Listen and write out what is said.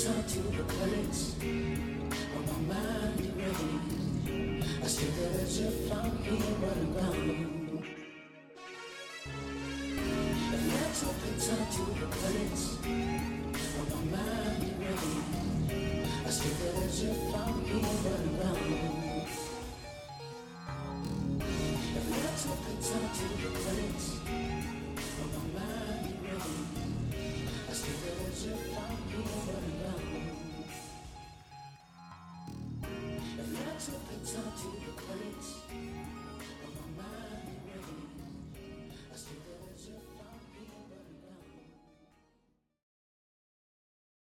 return to the place where my mind erased. I still that you found me running around. And let's all return to the place where my mind erased. I still that you found me running around. And let's all return to the place where my mind erased. I still that you found me running.